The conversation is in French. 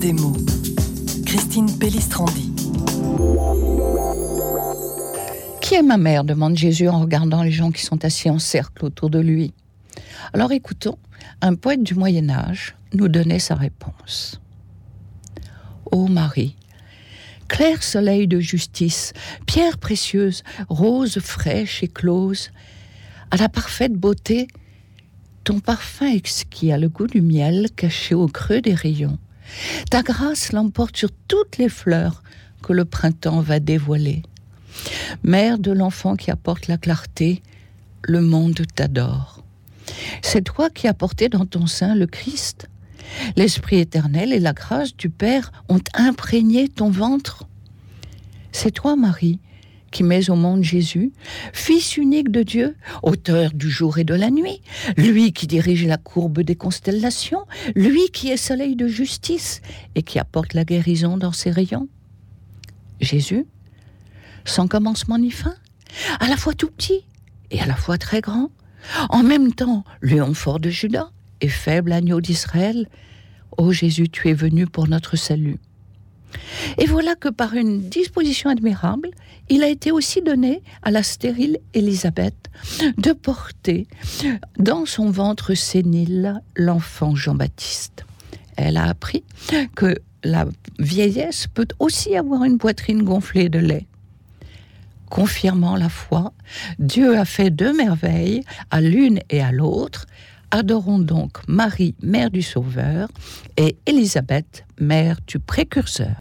des mots. Christine Pellistrandi. Qui est ma mère demande Jésus en regardant les gens qui sont assis en cercle autour de lui. Alors écoutons, un poète du Moyen Âge nous donnait sa réponse. Ô Marie, clair soleil de justice, pierre précieuse, rose fraîche et close, à la parfaite beauté, ton parfum exquis a le goût du miel caché au creux des rayons. Ta grâce l'emporte sur toutes les fleurs que le printemps va dévoiler. Mère de l'enfant qui apporte la clarté, le monde t'adore. C'est toi qui as porté dans ton sein le Christ. L'Esprit éternel et la grâce du Père ont imprégné ton ventre. C'est toi, Marie, qui mets au monde Jésus, Fils unique de Dieu, auteur du jour et de la nuit, lui qui dirige la courbe des constellations, lui qui est soleil de justice et qui apporte la guérison dans ses rayons. Jésus, sans commencement ni fin, à la fois tout petit et à la fois très grand, en même temps lion fort de Judas et faible agneau d'Israël, ô Jésus, tu es venu pour notre salut. Et voilà que par une disposition admirable, il a été aussi donné à la stérile Élisabeth de porter dans son ventre sénile l'enfant Jean-Baptiste. Elle a appris que la vieillesse peut aussi avoir une poitrine gonflée de lait. Confirmant la foi, Dieu a fait deux merveilles à l'une et à l'autre. Adorons donc Marie, mère du Sauveur, et Élisabeth, mère du précurseur.